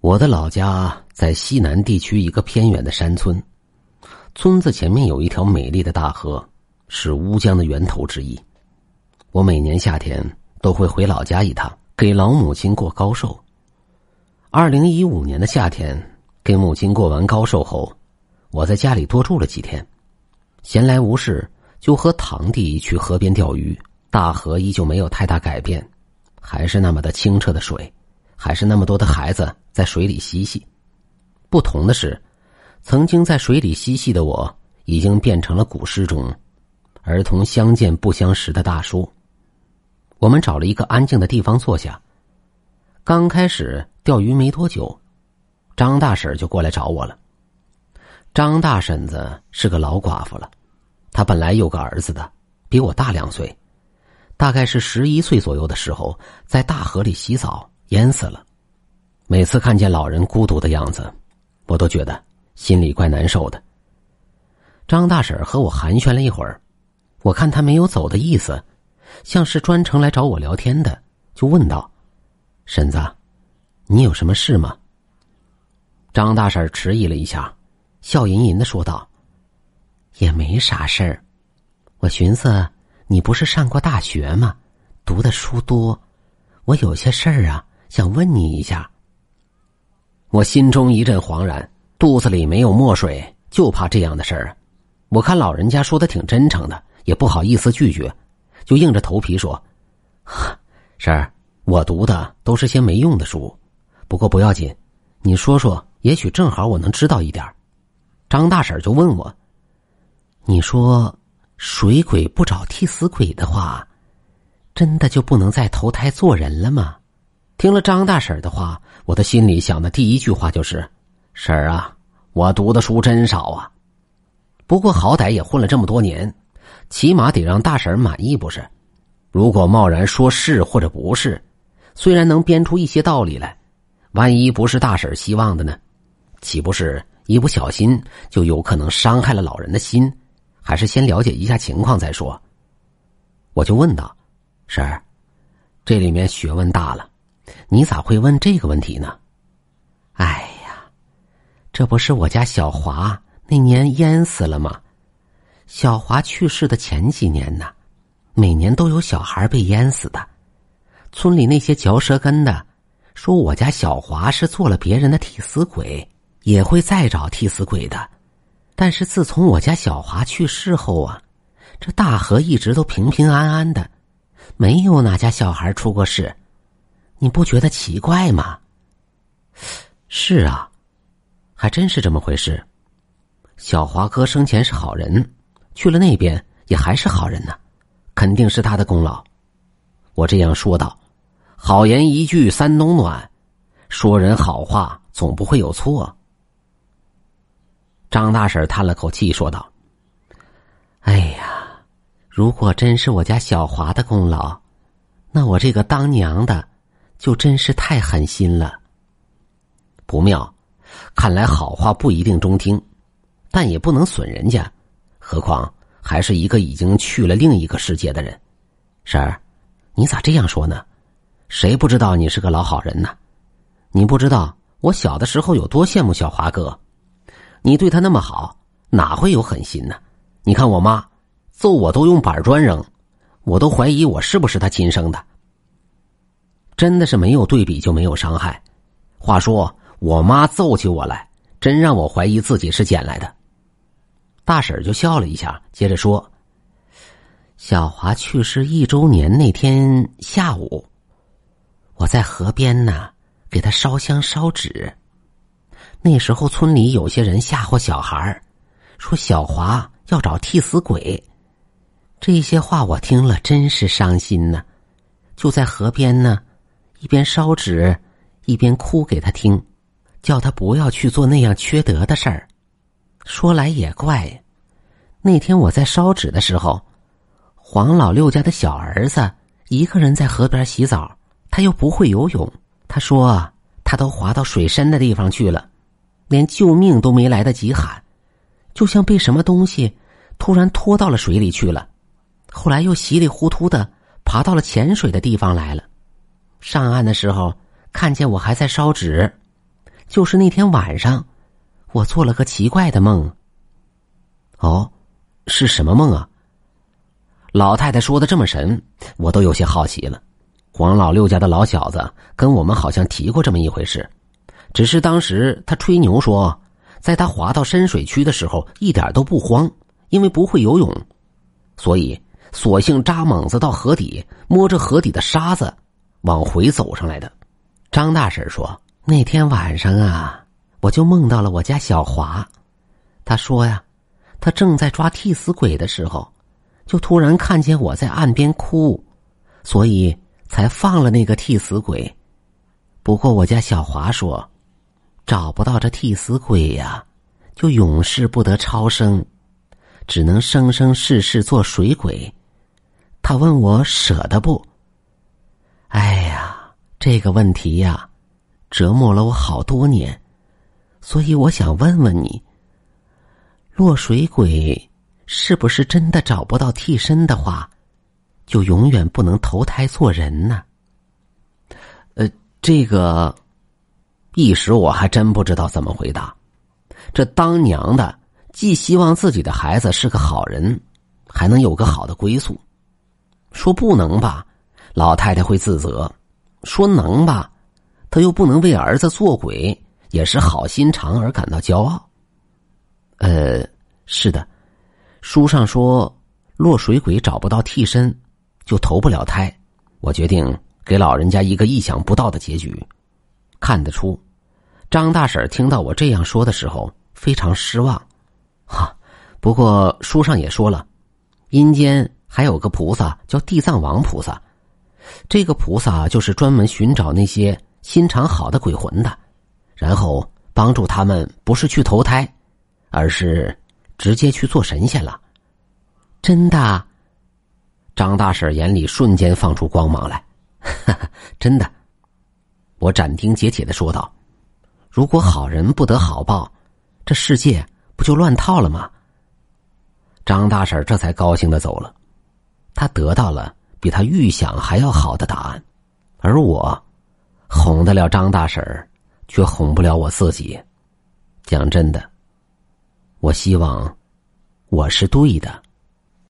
我的老家在西南地区一个偏远的山村，村子前面有一条美丽的大河，是乌江的源头之一。我每年夏天都会回老家一趟，给老母亲过高寿。二零一五年的夏天，给母亲过完高寿后，我在家里多住了几天，闲来无事就和堂弟去河边钓鱼。大河依旧没有太大改变，还是那么的清澈的水。还是那么多的孩子在水里嬉戏，不同的是，曾经在水里嬉戏的我，已经变成了古诗中“儿童相见不相识”的大叔。我们找了一个安静的地方坐下。刚开始钓鱼没多久，张大婶就过来找我了。张大婶子是个老寡妇了，她本来有个儿子的，比我大两岁，大概是十一岁左右的时候，在大河里洗澡。淹死了。每次看见老人孤独的样子，我都觉得心里怪难受的。张大婶和我寒暄了一会儿，我看他没有走的意思，像是专程来找我聊天的，就问道：“婶子，你有什么事吗？”张大婶迟疑了一下，笑吟吟的说道：“也没啥事儿。我寻思，你不是上过大学吗？读的书多，我有些事儿啊。”想问你一下，我心中一阵惶然，肚子里没有墨水，就怕这样的事儿。我看老人家说的挺真诚的，也不好意思拒绝，就硬着头皮说：“婶儿，我读的都是些没用的书，不过不要紧，你说说，也许正好我能知道一点。”张大婶就问我：“你说水鬼不找替死鬼的话，真的就不能再投胎做人了吗？”听了张大婶的话，我的心里想的第一句话就是：“婶儿啊，我读的书真少啊。不过好歹也混了这么多年，起码得让大婶满意不是？如果贸然说是或者不是，虽然能编出一些道理来，万一不是大婶希望的呢？岂不是一不小心就有可能伤害了老人的心？还是先了解一下情况再说。”我就问道：“婶儿，这里面学问大了。”你咋会问这个问题呢？哎呀，这不是我家小华那年淹死了吗？小华去世的前几年呢，每年都有小孩被淹死的。村里那些嚼舌根的说我家小华是做了别人的替死鬼，也会再找替死鬼的。但是自从我家小华去世后啊，这大河一直都平平安安的，没有哪家小孩出过事。你不觉得奇怪吗？是啊，还真是这么回事。小华哥生前是好人，去了那边也还是好人呢，肯定是他的功劳。我这样说道：“好言一句三冬暖，说人好话总不会有错。”张大婶叹了口气说道：“哎呀，如果真是我家小华的功劳，那我这个当娘的……”就真是太狠心了。不妙，看来好话不一定中听，但也不能损人家，何况还是一个已经去了另一个世界的人。婶儿，你咋这样说呢？谁不知道你是个老好人呢？你不知道我小的时候有多羡慕小华哥，你对他那么好，哪会有狠心呢？你看我妈揍我都用板砖扔，我都怀疑我是不是他亲生的。真的是没有对比就没有伤害。话说，我妈揍起我来，真让我怀疑自己是捡来的。大婶就笑了一下，接着说：“小华去世一周年那天下午，我在河边呢，给他烧香烧纸。那时候村里有些人吓唬小孩说小华要找替死鬼。这些话我听了真是伤心呢。就在河边呢。”一边烧纸，一边哭给他听，叫他不要去做那样缺德的事儿。说来也怪，那天我在烧纸的时候，黄老六家的小儿子一个人在河边洗澡，他又不会游泳。他说他都滑到水深的地方去了，连救命都没来得及喊，就像被什么东西突然拖到了水里去了。后来又稀里糊涂的爬到了潜水的地方来了。上岸的时候，看见我还在烧纸，就是那天晚上，我做了个奇怪的梦。哦，是什么梦啊？老太太说的这么神，我都有些好奇了。黄老六家的老小子跟我们好像提过这么一回事，只是当时他吹牛说，在他滑到深水区的时候一点都不慌，因为不会游泳，所以索性扎猛子到河底，摸着河底的沙子往回走上来的。张大婶说，那天晚上啊，我就梦到了我家小华，他说呀，他正在抓替死鬼的时候，就突然看见我在岸边哭，所以。才放了那个替死鬼，不过我家小华说，找不到这替死鬼呀，就永世不得超生，只能生生世世做水鬼。他问我舍得不？哎呀，这个问题呀，折磨了我好多年，所以我想问问你，落水鬼是不是真的找不到替身的话？就永远不能投胎做人呢？呃，这个一时我还真不知道怎么回答。这当娘的既希望自己的孩子是个好人，还能有个好的归宿。说不能吧，老太太会自责；说能吧，她又不能为儿子做鬼，也是好心肠而感到骄傲。呃，是的，书上说落水鬼找不到替身。就投不了胎，我决定给老人家一个意想不到的结局。看得出，张大婶听到我这样说的时候非常失望。哈，不过书上也说了，阴间还有个菩萨叫地藏王菩萨，这个菩萨就是专门寻找那些心肠好的鬼魂的，然后帮助他们不是去投胎，而是直接去做神仙了。真的。张大婶眼里瞬间放出光芒来，真的。我斩钉截铁的说道：“如果好人不得好报，这世界不就乱套了吗？”张大婶这才高兴的走了，他得到了比他预想还要好的答案，而我哄得了张大婶儿却哄不了我自己。讲真的，我希望我是对的。